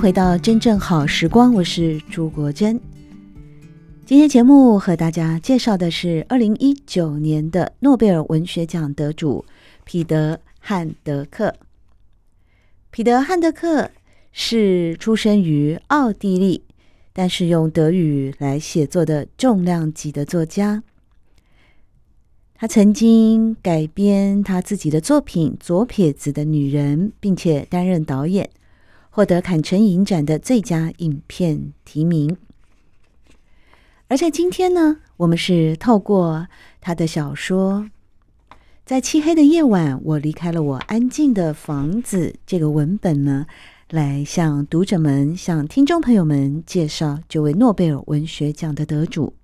回到真正好时光，我是朱国珍。今天节目和大家介绍的是二零一九年的诺贝尔文学奖得主彼得·汉德克。彼得·汉德克是出生于奥地利，但是用德语来写作的重量级的作家。他曾经改编他自己的作品《左撇子的女人》，并且担任导演，获得坎城影展的最佳影片提名。而在今天呢，我们是透过他的小说。在漆黑的夜晚，我离开了我安静的房子。这个文本呢，来向读者们、向听众朋友们介绍这位诺贝尔文学奖的得主。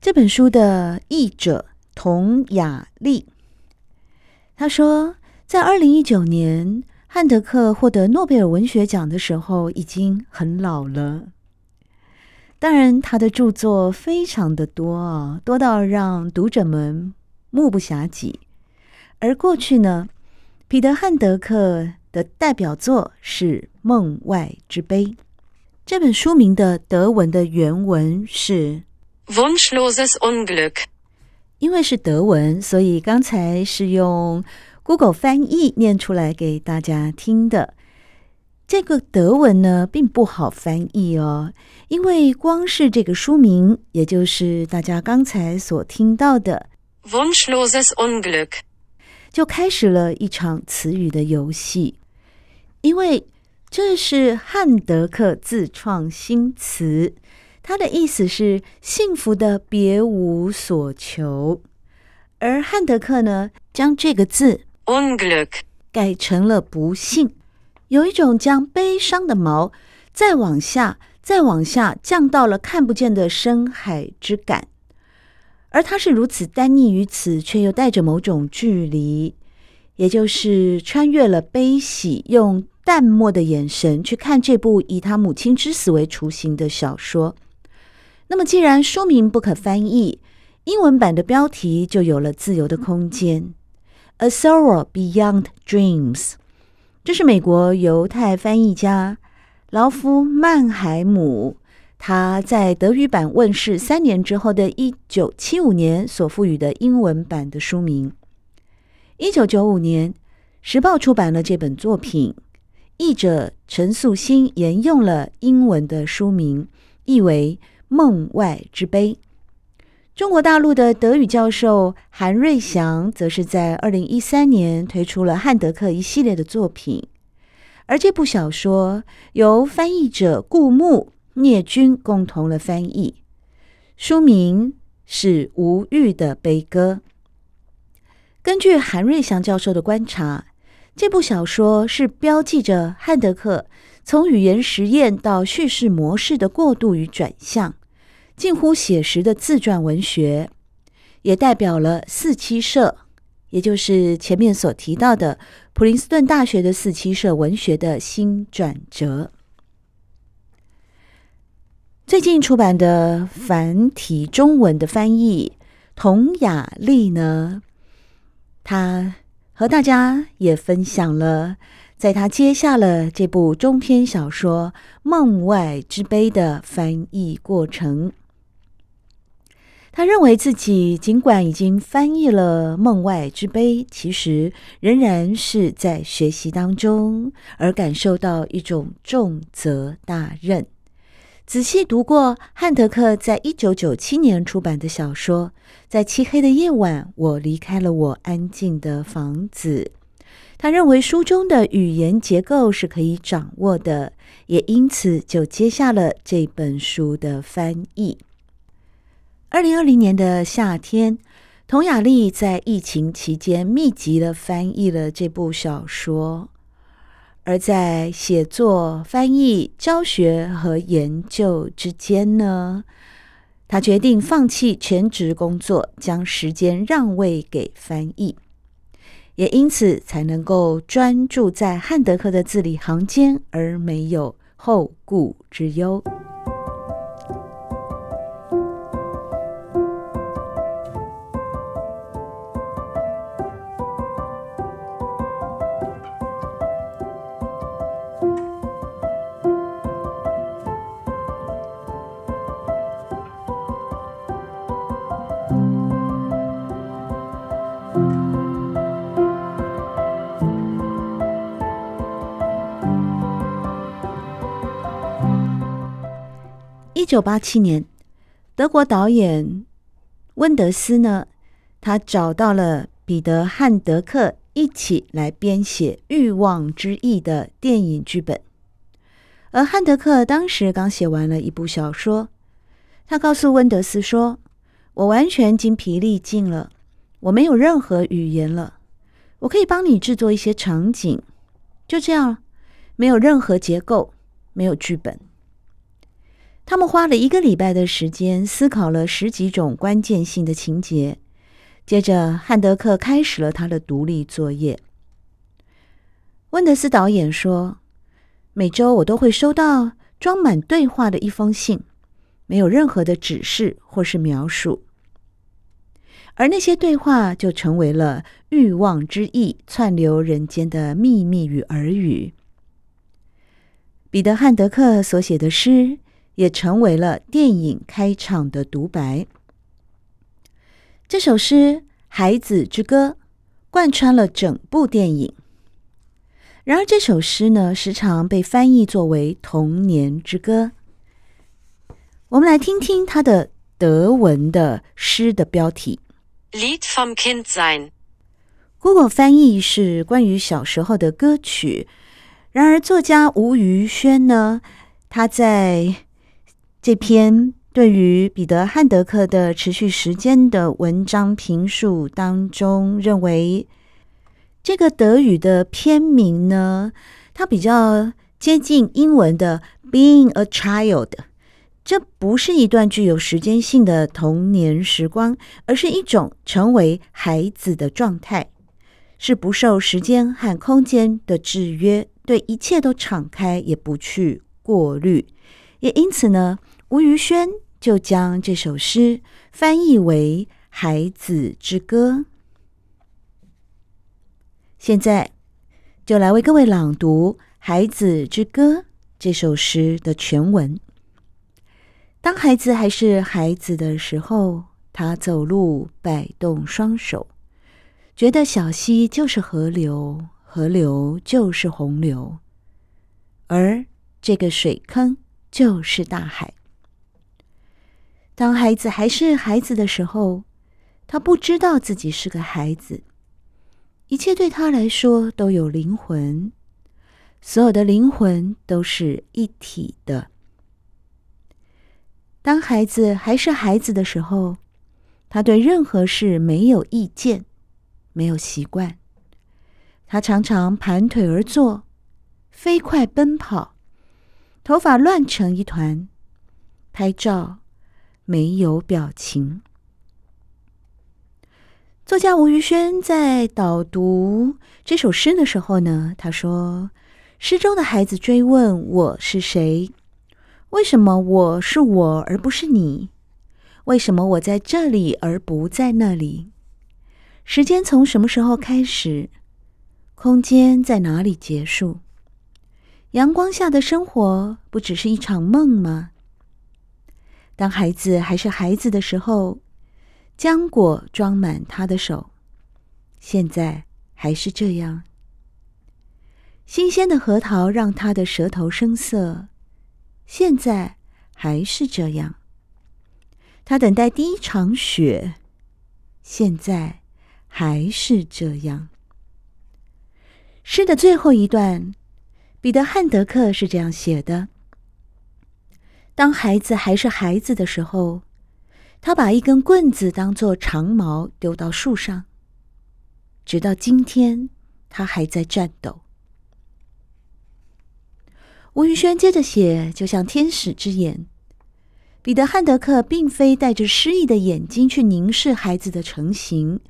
这本书的译者佟雅丽，他说，在二零一九年，汉德克获得诺贝尔文学奖的时候，已经很老了。当然，他的著作非常的多啊，多到让读者们。目不暇给，而过去呢，彼得·汉德克的代表作是《梦外之悲》。这本书名的德文的原文是 “Wunschloses Unglück”。因为是德文，所以刚才是用 Google 翻译念出来给大家听的。这个德文呢，并不好翻译哦，因为光是这个书名，也就是大家刚才所听到的。Wunschloses Unglück，就开始了一场词语的游戏，因为这是汉德克自创新词，它的意思是幸福的别无所求，而汉德克呢，将这个字 Unglück 改成了不幸，有一种将悲伤的毛再往下、再往下降到了看不见的深海之感。而他是如此单溺于此，却又带着某种距离，也就是穿越了悲喜，用淡漠的眼神去看这部以他母亲之死为雏形的小说。那么，既然书名不可翻译，英文版的标题就有了自由的空间，《A Sorrow Beyond Dreams》。这是美国犹太翻译家劳夫曼海姆。他在德语版问世三年之后的一九七五年所赋予的英文版的书名。一九九五年，时报出版了这本作品，译者陈素新沿用了英文的书名，译为《梦外之悲》。中国大陆的德语教授韩瑞祥则是在二零一三年推出了汉德克一系列的作品，而这部小说由翻译者顾牧。聂军共同了翻译，书名是《无欲的悲歌》。根据韩瑞祥教授的观察，这部小说是标记着汉德克从语言实验到叙事模式的过渡与转向，近乎写实的自传文学，也代表了四七社，也就是前面所提到的普林斯顿大学的四七社文学的新转折。最近出版的繁体中文的翻译，佟雅丽呢，他和大家也分享了，在他接下了这部中篇小说《梦外之悲》的翻译过程。他认为自己尽管已经翻译了《梦外之悲》，其实仍然是在学习当中，而感受到一种重责大任。仔细读过汉德克在一九九七年出版的小说《在漆黑的夜晚，我离开了我安静的房子》，他认为书中的语言结构是可以掌握的，也因此就接下了这本书的翻译。二零二零年的夏天，佟雅丽在疫情期间密集地翻译了这部小说，而在写作、翻译、教学和研究之间呢，她决定放弃全职工作，将时间让位给翻译，也因此才能够专注在汉德克的字里行间，而没有后顾之忧。九八七年，德国导演温德斯呢，他找到了彼得·汉德克一起来编写《欲望之翼》的电影剧本。而汉德克当时刚写完了一部小说，他告诉温德斯说：“我完全精疲力尽了，我没有任何语言了，我可以帮你制作一些场景，就这样，没有任何结构，没有剧本。”他们花了一个礼拜的时间，思考了十几种关键性的情节。接着，汉德克开始了他的独立作业。温德斯导演说：“每周我都会收到装满对话的一封信，没有任何的指示或是描述，而那些对话就成为了欲望之翼，窜流人间的秘密与耳语。”彼得·汉德克所写的诗。也成为了电影开场的独白。这首诗《孩子之歌》贯穿了整部电影。然而，这首诗呢，时常被翻译作为“童年之歌”。我们来听听它的德文的诗的标题：“Lied vom Kindsein”。Google 翻译是关于小时候的歌曲。然而，作家吴于轩呢，他在这篇对于彼得·汉德克的持续时间的文章评述当中，认为这个德语的片名呢，它比较接近英文的 “being a child”。这不是一段具有时间性的童年时光，而是一种成为孩子的状态，是不受时间和空间的制约，对一切都敞开，也不去过滤。也因此呢，吴于轩就将这首诗翻译为《孩子之歌》。现在就来为各位朗读《孩子之歌》这首诗的全文。当孩子还是孩子的时候，他走路摆动双手，觉得小溪就是河流，河流就是洪流，而这个水坑，就是大海。当孩子还是孩子的时候，他不知道自己是个孩子，一切对他来说都有灵魂，所有的灵魂都是一体的。当孩子还是孩子的时候，他对任何事没有意见，没有习惯，他常常盘腿而坐，飞快奔跑。头发乱成一团，拍照没有表情。作家吴于轩在导读这首诗的时候呢，他说：“诗中的孩子追问我是谁？为什么我是我而不是你？为什么我在这里而不在那里？时间从什么时候开始？空间在哪里结束？”阳光下的生活不只是一场梦吗？当孩子还是孩子的时候，浆果装满他的手，现在还是这样。新鲜的核桃让他的舌头生涩，现在还是这样。他等待第一场雪，现在还是这样。诗的最后一段。彼得·汉德克是这样写的：当孩子还是孩子的时候，他把一根棍子当作长矛丢到树上，直到今天，他还在战斗。吴宇轩接着写，就像天使之眼。彼得·汉德克并非带着诗意的眼睛去凝视孩子的成型，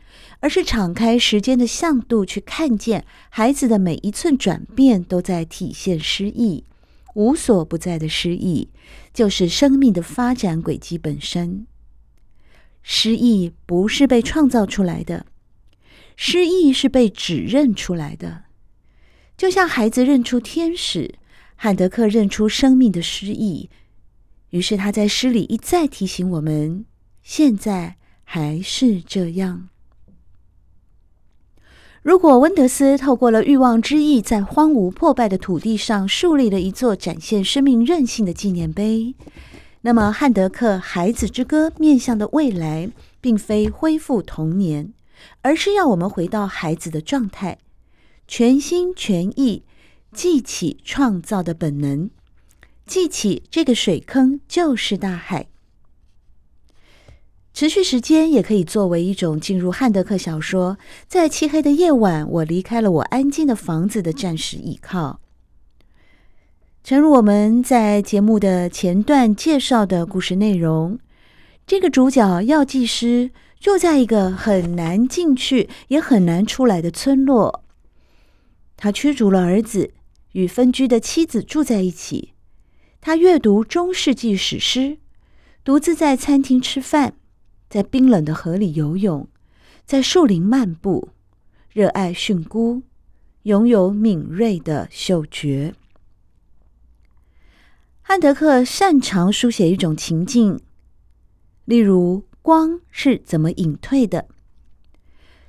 而是敞开时间的向度去看见孩子的每一寸转变都在体现诗意。无所不在的诗意，就是生命的发展轨迹本身。诗意不是被创造出来的，诗意是被指认出来的，就像孩子认出天使。汉德克认出生命的诗意，于是他在诗里一再提醒我们：现在还是这样。如果温德斯透过了欲望之翼，在荒芜破败的土地上树立了一座展现生命韧性的纪念碑，那么汉德克《孩子之歌》面向的未来，并非恢复童年，而是要我们回到孩子的状态，全心全意。记起创造的本能，记起这个水坑就是大海。持续时间也可以作为一种进入汉德克小说，在漆黑的夜晚，我离开了我安静的房子的暂时依靠。诚如我们在节目的前段介绍的故事内容，这个主角药剂师住在一个很难进去也很难出来的村落，他驱逐了儿子。与分居的妻子住在一起，他阅读中世纪史诗，独自在餐厅吃饭，在冰冷的河里游泳，在树林漫步，热爱蕈菇，拥有敏锐的嗅觉。汉德克擅长书写一种情境，例如光是怎么隐退的。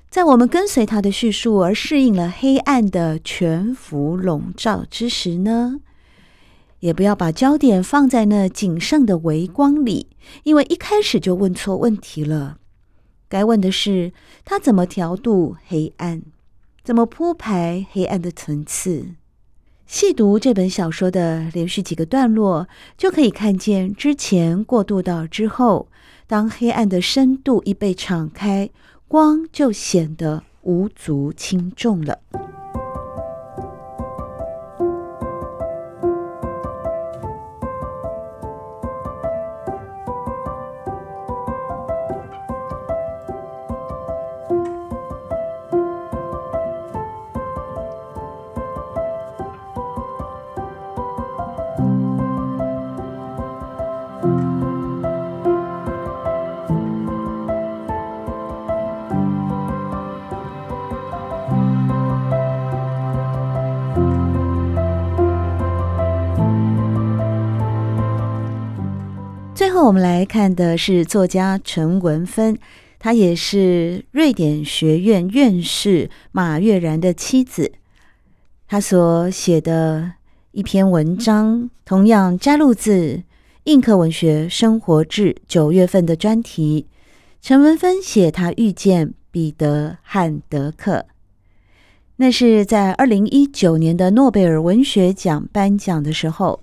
在我们跟随他的叙述而适应了黑暗的全幅笼罩之时呢，也不要把焦点放在那仅剩的微光里，因为一开始就问错问题了。该问的是他怎么调度黑暗，怎么铺排黑暗的层次。细读这本小说的连续几个段落，就可以看见之前过渡到之后，当黑暗的深度一被敞开。光就显得无足轻重了。看的是作家陈文芬，她也是瑞典学院院士马悦然的妻子。她所写的一篇文章，同样摘录自《印刻文学生活志》九月份的专题。陈文芬写她遇见彼得·汉德克，那是在二零一九年的诺贝尔文学奖颁奖的时候。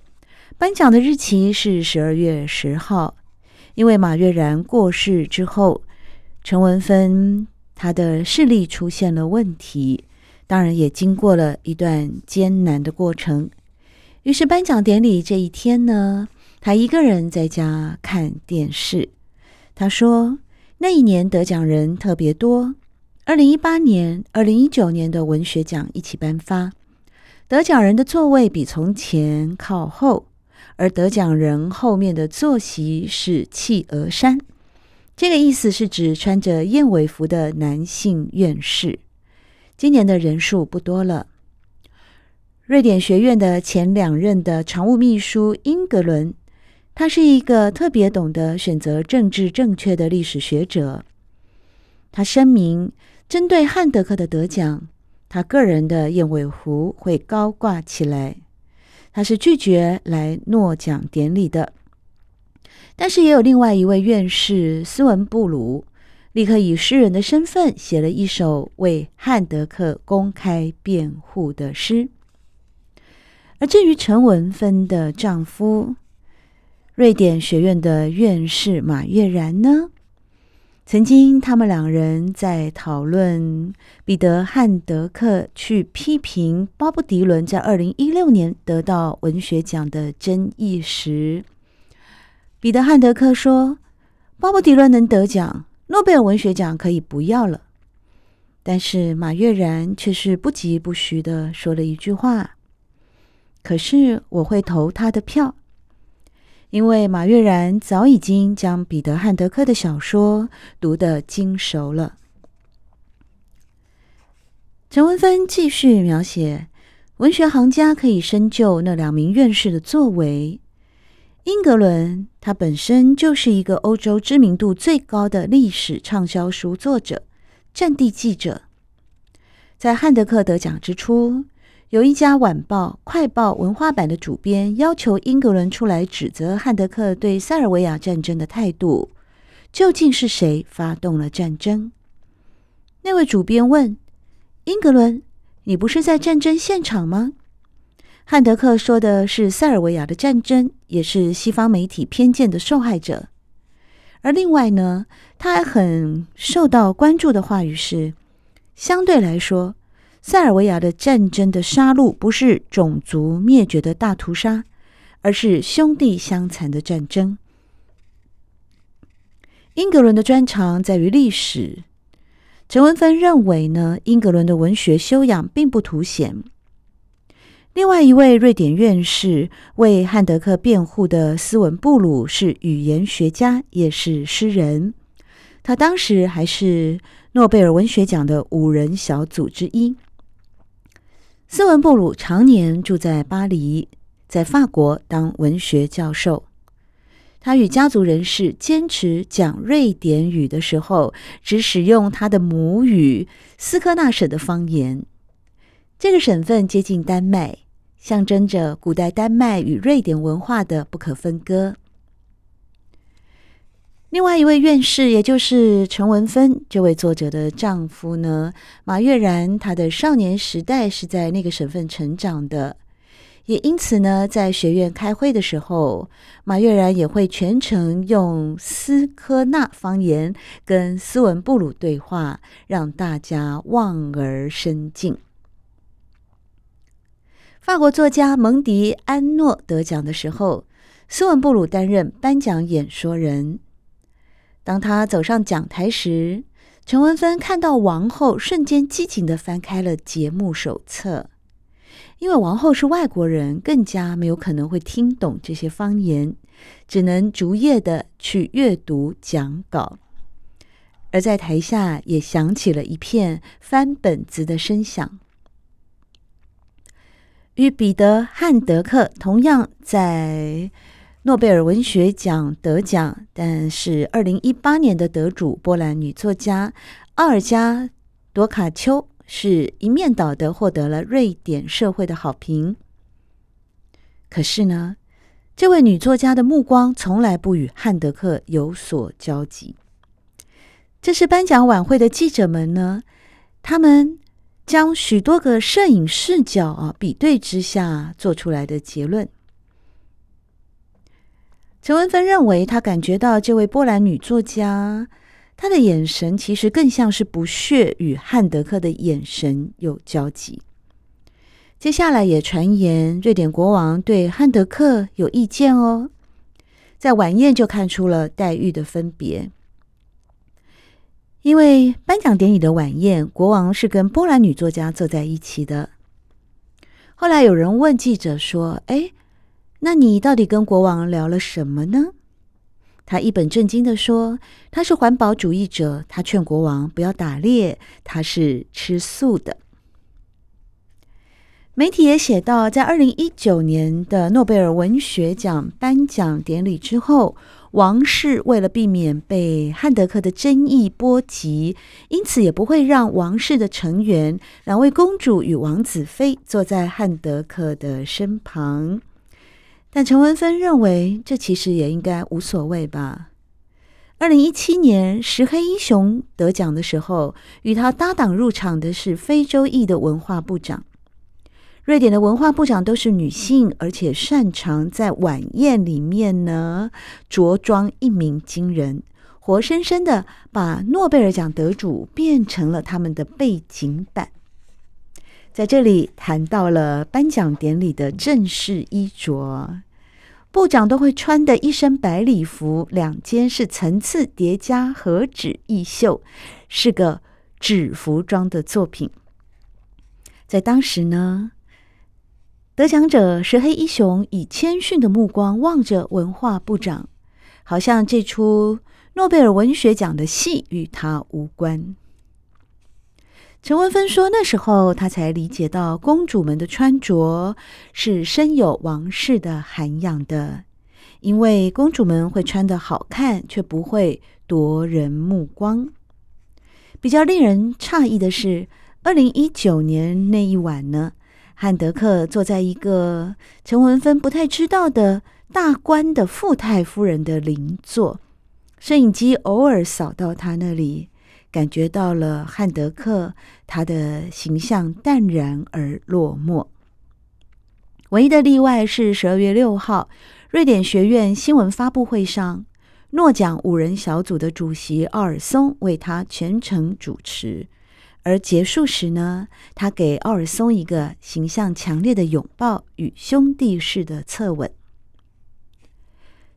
颁奖的日期是十二月十号，因为马悦然过世之后，陈文芬他的视力出现了问题，当然也经过了一段艰难的过程。于是颁奖典礼这一天呢，他一个人在家看电视。他说，那一年得奖人特别多，二零一八年、二零一九年的文学奖一起颁发，得奖人的座位比从前靠后。而得奖人后面的坐席是企鹅山，这个意思是指穿着燕尾服的男性院士。今年的人数不多了。瑞典学院的前两任的常务秘书英格伦，他是一个特别懂得选择政治正确的历史学者。他声明，针对汉德克的得奖，他个人的燕尾服会高挂起来。他是拒绝来诺奖典礼的，但是也有另外一位院士斯文布鲁，立刻以诗人的身份写了一首为汉德克公开辩护的诗。而至于陈文芬的丈夫，瑞典学院的院士马悦然呢，曾经他们两人在讨论彼得·汉德克去批评鲍勃·迪伦在二零一六年得到文学奖的争议时，彼得·汉德克说：“鲍勃·迪伦能得奖，诺贝尔文学奖可以不要了。”但是马悦然却是不疾不徐地说了一句话：“可是我会投他的票。”因为马悦然早已经将彼得·汉德克的小说读得精熟了。陈文芬继续描写文学行家可以深究那两名院士的作为。英格伦他本身就是一个欧洲知名度最高的历史畅销书作者、战地记者。在汉德克得奖之初，有一家晚报《快报》文化版的主编要求英格伦出来指责汉德克对塞尔维亚战争的态度。究竟是谁发动了战争？那位主编问英格伦：“你不是在战争现场吗？”汉德克说的是塞尔维亚的战争，也是西方媒体偏见的受害者。而另外呢，他还很受到关注的话语是：相对来说。塞尔维亚的战争的杀戮不是种族灭绝的大屠杀，而是兄弟相残的战争。英格伦的专长在于历史，陈文芬认为呢，英格伦的文学修养并不凸显。另外一位瑞典院士为汉德克辩护的斯文布鲁是语言学家，也是诗人，他当时还是诺贝尔文学奖的五人小组之一。斯文布鲁常年住在巴黎，在法国当文学教授。他与家族人士坚持讲瑞典语的时候，只使用他的母语斯科纳省的方言。这个省份接近丹麦，象征着古代丹麦与瑞典文化的不可分割。另外一位院士，也就是陈文芬这位作者的丈夫呢，马悦然，他的少年时代是在那个省份成长的，也因此呢，在学院开会的时候，马悦然也会全程用斯科纳方言跟斯文布鲁对话，让大家望而生敬。法国作家蒙迪安诺得奖的时候，斯文布鲁担任颁奖演说人。当他走上讲台时，陈文芬看到王后，瞬间机警地翻开了节目手册。因为王后是外国人，更加没有可能会听懂这些方言，只能逐页地去阅读讲稿。而在台下也响起了一片翻本子的声响。与彼得·汉德克同样在。诺贝尔文学奖得奖，但是二零一八年的得主波兰女作家奥尔加·朵卡秋是一面倒的获得了瑞典社会的好评。可是呢，这位女作家的目光从来不与汉德克有所交集。这是颁奖晚会的记者们呢，他们将许多个摄影视角啊比对之下做出来的结论。陈文芬认为，他感觉到这位波兰女作家，她的眼神其实更像是不屑与汉德克的眼神有交集。接下来也传言，瑞典国王对汉德克有意见哦。在晚宴就看出了待遇的分别，因为颁奖典礼的晚宴，国王是跟波兰女作家坐在一起的。后来有人问记者说：“哎。”那你到底跟国王聊了什么呢？他一本正经地说：“他是环保主义者，他劝国王不要打猎，他是吃素的。”媒体也写到，在二零一九年的诺贝尔文学奖颁奖典礼之后，王室为了避免被汉德克的争议波及，因此也不会让王室的成员两位公主与王子妃坐在汉德克的身旁。但陈文芬认为，这其实也应该无所谓吧。二零一七年《石黑一雄》得奖的时候，与他搭档入场的是非洲裔的文化部长。瑞典的文化部长都是女性，而且擅长在晚宴里面呢着装一鸣惊人，活生生的把诺贝尔奖得主变成了他们的背景板。在这里谈到了颁奖典礼的正式衣着，部长都会穿的一身白礼服，两肩是层次叠加和纸艺绣，是个纸服装的作品。在当时呢，得奖者石黑一雄以谦逊的目光望着文化部长，好像这出诺贝尔文学奖的戏与他无关。陈文芬说：“那时候她才理解到，公主们的穿着是深有王室的涵养的，因为公主们会穿得好看，却不会夺人目光。比较令人诧异的是，二零一九年那一晚呢。”汉德克坐在一个陈文芬不太知道的大官的富太夫人的邻座，摄影机偶尔扫到他那里，感觉到了汉德克他的形象淡然而落寞。唯一的例外是十二月六号，瑞典学院新闻发布会上，诺奖五人小组的主席奥尔松为他全程主持。而结束时呢，他给奥尔松一个形象强烈的拥抱与兄弟式的侧吻。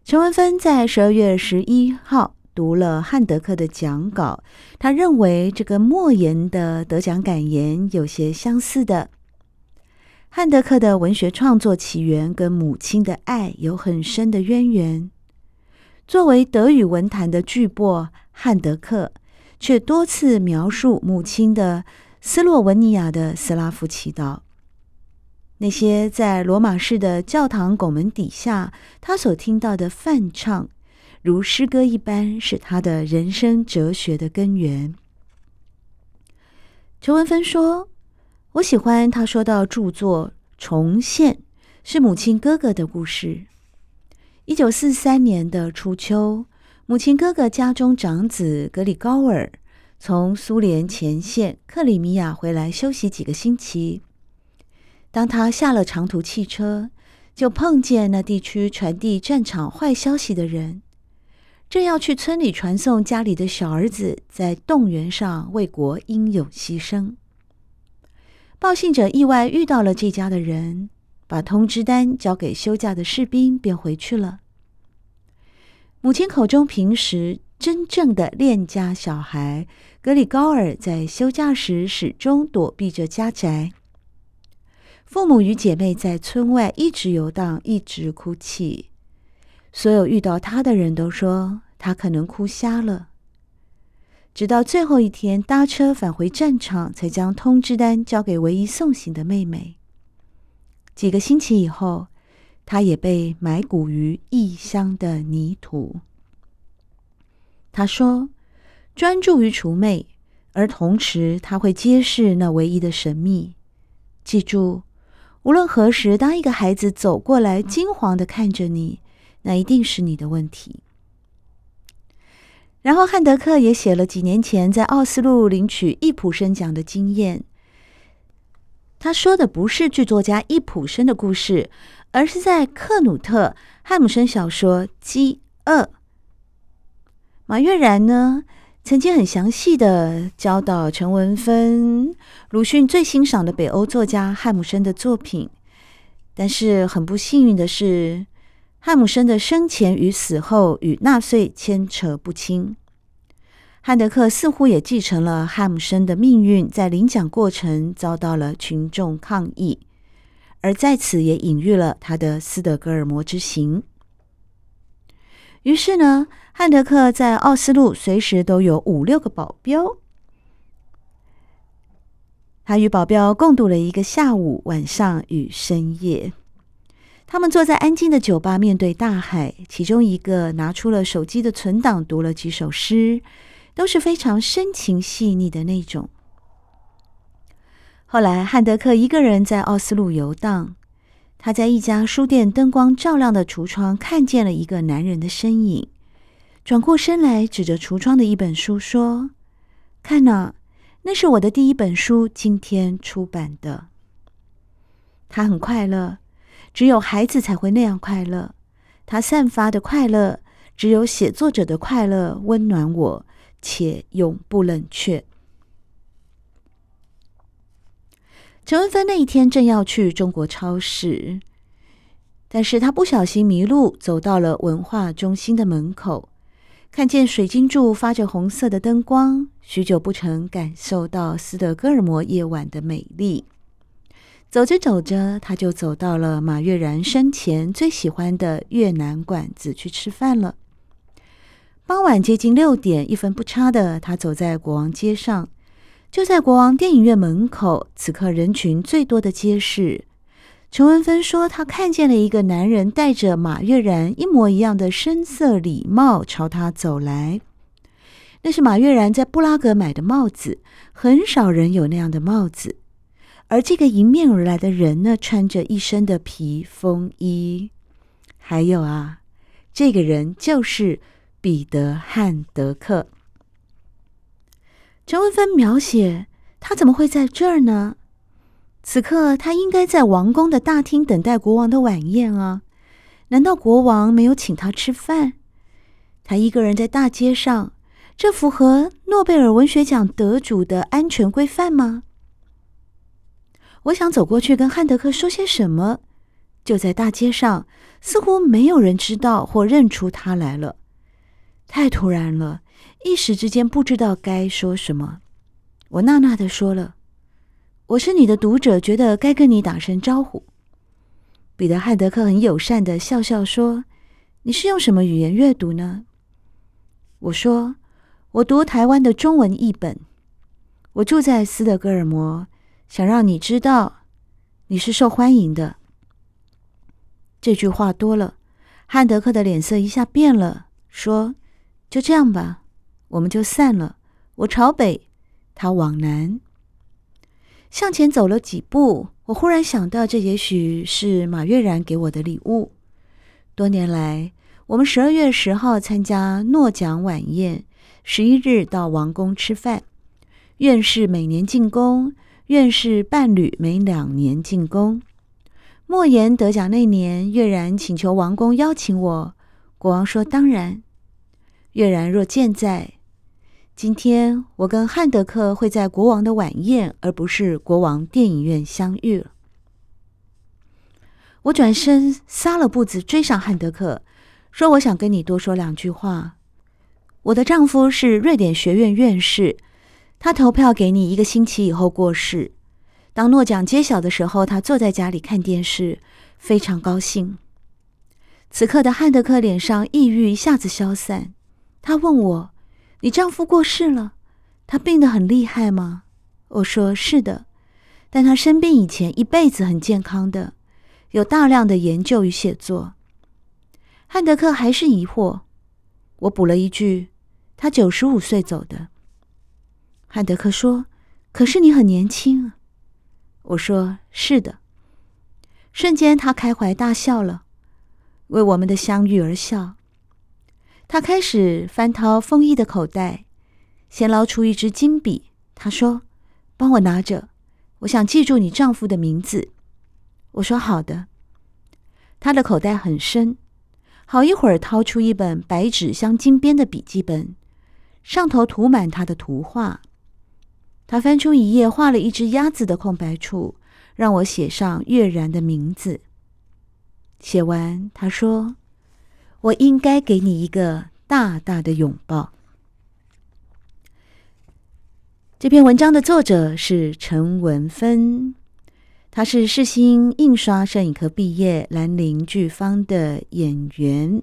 陈文芬在十二月十一号读了汉德克的讲稿，他认为这个莫言的得奖感言有些相似的。汉德克的文学创作起源跟母亲的爱有很深的渊源。作为德语文坛的巨擘，汉德克。却多次描述母亲的斯洛文尼亚的斯拉夫祈祷，那些在罗马市的教堂拱门底下，他所听到的梵唱，如诗歌一般，是他的人生哲学的根源。陈文芬说：“我喜欢他说到著作重现是母亲哥哥的故事。一九四三年的初秋。”母亲哥哥家中长子格里高尔从苏联前线克里米亚回来休息几个星期。当他下了长途汽车，就碰见那地区传递战场坏消息的人，正要去村里传送家里的小儿子在动员上为国英勇牺牲。报信者意外遇到了这家的人，把通知单交给休假的士兵，便回去了。母亲口中平时真正的恋家小孩格里高尔，在休假时始终躲避着家宅。父母与姐妹在村外一直游荡，一直哭泣。所有遇到他的人都说他可能哭瞎了。直到最后一天搭车返回战场，才将通知单交给唯一送行的妹妹。几个星期以后。他也被埋骨于异乡的泥土。他说：“专注于除魅，而同时他会揭示那唯一的神秘。记住，无论何时，当一个孩子走过来，惊惶的看着你，那一定是你的问题。”然后，汉德克也写了几年前在奥斯陆领取易卜生奖的经验。他说的不是剧作家易卜生的故事。而是在克努特·汉姆生小说《饥饿》，马悦然呢曾经很详细的教导陈文芬，鲁迅最欣赏的北欧作家汉姆生的作品。但是很不幸运的是，汉姆生的生前与死后与纳粹牵扯不清。汉德克似乎也继承了汉姆生的命运，在领奖过程遭到了群众抗议。而在此也隐喻了他的斯德哥尔摩之行。于是呢，汉德克在奥斯陆随时都有五六个保镖。他与保镖共度了一个下午、晚上与深夜。他们坐在安静的酒吧，面对大海。其中一个拿出了手机的存档，读了几首诗，都是非常深情细腻的那种。后来，汉德克一个人在奥斯陆游荡。他在一家书店灯光照亮的橱窗看见了一个男人的身影，转过身来，指着橱窗的一本书说：“看哪，那是我的第一本书，今天出版的。”他很快乐，只有孩子才会那样快乐。他散发的快乐，只有写作者的快乐温暖我，且永不冷却。陈文芬那一天正要去中国超市，但是他不小心迷路，走到了文化中心的门口，看见水晶柱发着红色的灯光，许久不曾感受到斯德哥尔摩夜晚的美丽。走着走着，他就走到了马悦然生前最喜欢的越南馆子去吃饭了。傍晚接近六点，一分不差的，他走在国王街上，就在国王电影院门口。此刻人群最多的街市，陈文芬说，他看见了一个男人戴着马悦然一模一样的深色礼帽朝他走来。那是马悦然在布拉格买的帽子，很少人有那样的帽子。而这个迎面而来的人呢，穿着一身的皮风衣。还有啊，这个人就是彼得·汉德克。陈文芬描写他怎么会在这儿呢？此刻他应该在王宫的大厅等待国王的晚宴啊！难道国王没有请他吃饭？他一个人在大街上，这符合诺贝尔文学奖得主的安全规范吗？我想走过去跟汉德克说些什么，就在大街上，似乎没有人知道或认出他来了。太突然了，一时之间不知道该说什么。我纳纳的说了：“我是你的读者，觉得该跟你打声招呼。”彼得·汉德克很友善的笑笑说：“你是用什么语言阅读呢？”我说：“我读台湾的中文译本。我住在斯德哥尔摩。”想让你知道，你是受欢迎的。这句话多了，汉德克的脸色一下变了，说：“就这样吧，我们就散了。”我朝北，他往南。向前走了几步，我忽然想到，这也许是马悦然给我的礼物。多年来，我们十二月十号参加诺奖晚宴，十一日到王宫吃饭。院士每年进宫。院士伴侣每两年进宫。莫言得奖那年，月然请求王公邀请我，国王说当然。月然若健在，今天我跟汉德克会在国王的晚宴，而不是国王电影院相遇。我转身撒了步子追上汉德克，说：“我想跟你多说两句话。我的丈夫是瑞典学院院士。”他投票给你一个星期以后过世。当诺奖揭晓的时候，他坐在家里看电视，非常高兴。此刻的汉德克脸上抑郁一下子消散。他问我：“你丈夫过世了？他病得很厉害吗？”我说：“是的，但他生病以前一辈子很健康的，有大量的研究与写作。”汉德克还是疑惑。我补了一句：“他九十五岁走的。”汉德克说：“可是你很年轻啊。”我说：“是的。”瞬间，他开怀大笑了，为我们的相遇而笑。他开始翻掏风衣的口袋，先捞出一支金笔。他说：“帮我拿着，我想记住你丈夫的名字。”我说：“好的。”他的口袋很深，好一会儿掏出一本白纸镶金边的笔记本，上头涂满他的图画。他翻出一页，画了一只鸭子的空白处，让我写上月然的名字。写完，他说：“我应该给你一个大大的拥抱。”这篇文章的作者是陈文芬，他是世新印刷摄影科毕业，兰陵剧坊的演员，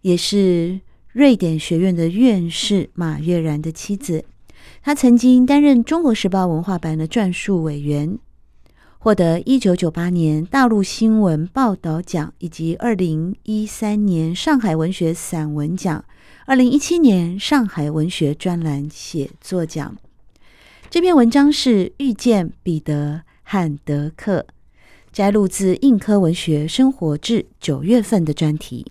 也是瑞典学院的院士马悦然的妻子。他曾经担任《中国时报》文化版的撰述委员，获得一九九八年大陆新闻报道奖以及二零一三年上海文学散文奖、二零一七年上海文学专栏写作奖。这篇文章是《遇见彼得·汉德克》，摘录自《印科文学生活志》九月份的专题。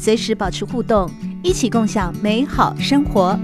随时保持互动，一起共享美好生活。